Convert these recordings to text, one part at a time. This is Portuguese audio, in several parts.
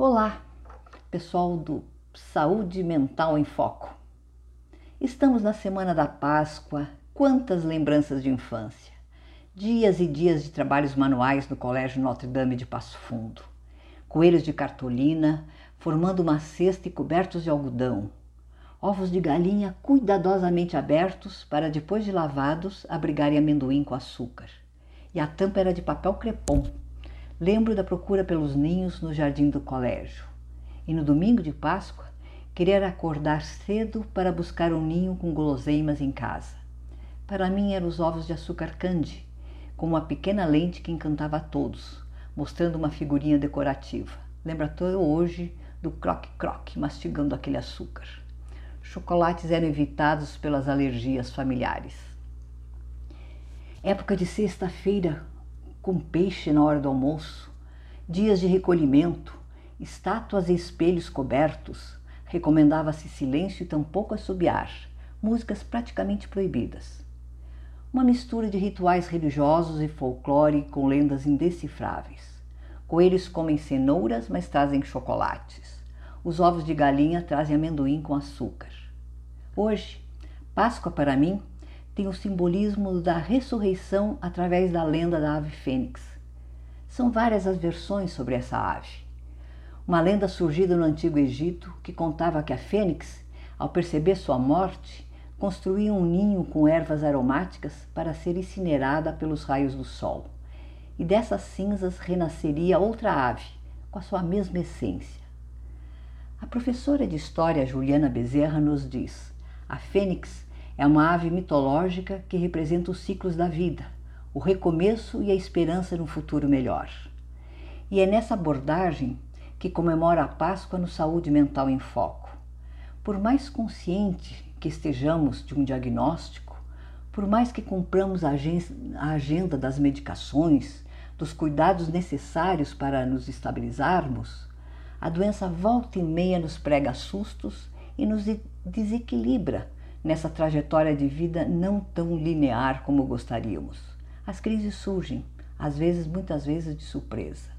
Olá, pessoal do Saúde Mental em Foco. Estamos na semana da Páscoa, quantas lembranças de infância. Dias e dias de trabalhos manuais no Colégio Notre Dame de Passo Fundo. Coelhos de cartolina, formando uma cesta e cobertos de algodão. Ovos de galinha cuidadosamente abertos para, depois de lavados, abrigarem amendoim com açúcar. E a tampa era de papel crepom Lembro da procura pelos ninhos no jardim do colégio. E no domingo de Páscoa, querer acordar cedo para buscar um ninho com guloseimas em casa. Para mim eram os ovos de açúcar candy, com uma pequena lente que encantava a todos, mostrando uma figurinha decorativa. Lembro até hoje do croque-croque mastigando aquele açúcar. Chocolates eram evitados pelas alergias familiares. Época de sexta-feira, com peixe na hora do almoço, dias de recolhimento, estátuas e espelhos cobertos, recomendava-se silêncio e tampouco assobiar, músicas praticamente proibidas. Uma mistura de rituais religiosos e folclore com lendas indecifráveis. Coelhos comem cenouras, mas trazem chocolates. Os ovos de galinha trazem amendoim com açúcar. Hoje, Páscoa para mim tem o simbolismo da ressurreição através da lenda da ave fênix. São várias as versões sobre essa ave. Uma lenda surgida no Antigo Egito que contava que a fênix, ao perceber sua morte, construía um ninho com ervas aromáticas para ser incinerada pelos raios do sol. E dessas cinzas renasceria outra ave, com a sua mesma essência. A professora de História Juliana Bezerra nos diz: a fênix é uma ave mitológica que representa os ciclos da vida, o recomeço e a esperança no futuro melhor. E é nessa abordagem que comemora a Páscoa no Saúde Mental em Foco. Por mais consciente que estejamos de um diagnóstico, por mais que cumpramos a agenda das medicações, dos cuidados necessários para nos estabilizarmos, a doença volta e meia nos prega sustos e nos desequilibra nessa trajetória de vida não tão linear como gostaríamos. As crises surgem, às vezes, muitas vezes de surpresa.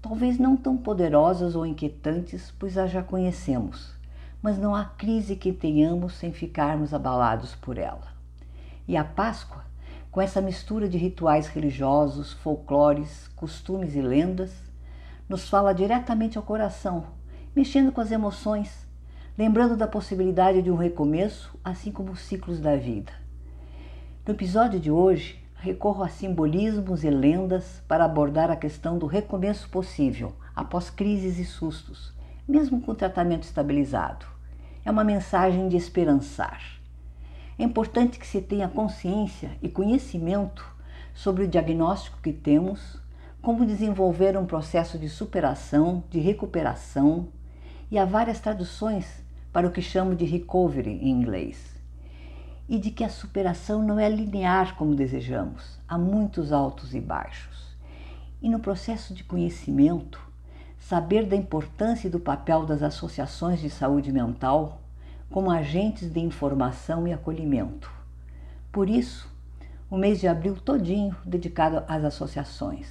Talvez não tão poderosas ou inquietantes, pois as já conhecemos, mas não há crise que tenhamos sem ficarmos abalados por ela. E a Páscoa, com essa mistura de rituais religiosos, folclores, costumes e lendas, nos fala diretamente ao coração, mexendo com as emoções, lembrando da possibilidade de um recomeço, assim como os ciclos da vida. No episódio de hoje, recorro a simbolismos e lendas para abordar a questão do recomeço possível após crises e sustos, mesmo com tratamento estabilizado. É uma mensagem de esperançar. É importante que se tenha consciência e conhecimento sobre o diagnóstico que temos, como desenvolver um processo de superação, de recuperação, e há várias traduções para o que chamo de recovery em inglês. E de que a superação não é linear como desejamos, há muitos altos e baixos. E no processo de conhecimento, saber da importância e do papel das associações de saúde mental como agentes de informação e acolhimento. Por isso, o mês de abril todinho dedicado às associações.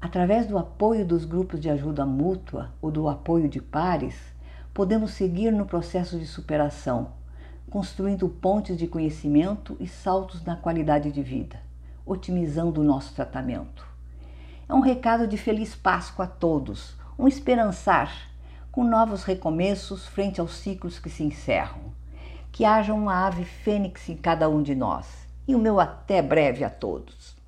Através do apoio dos grupos de ajuda mútua ou do apoio de pares, podemos seguir no processo de superação, construindo pontes de conhecimento e saltos na qualidade de vida, otimizando o nosso tratamento. É um recado de feliz Páscoa a todos, um esperançar, com novos recomeços frente aos ciclos que se encerram. Que haja uma ave fênix em cada um de nós. E o meu até breve a todos.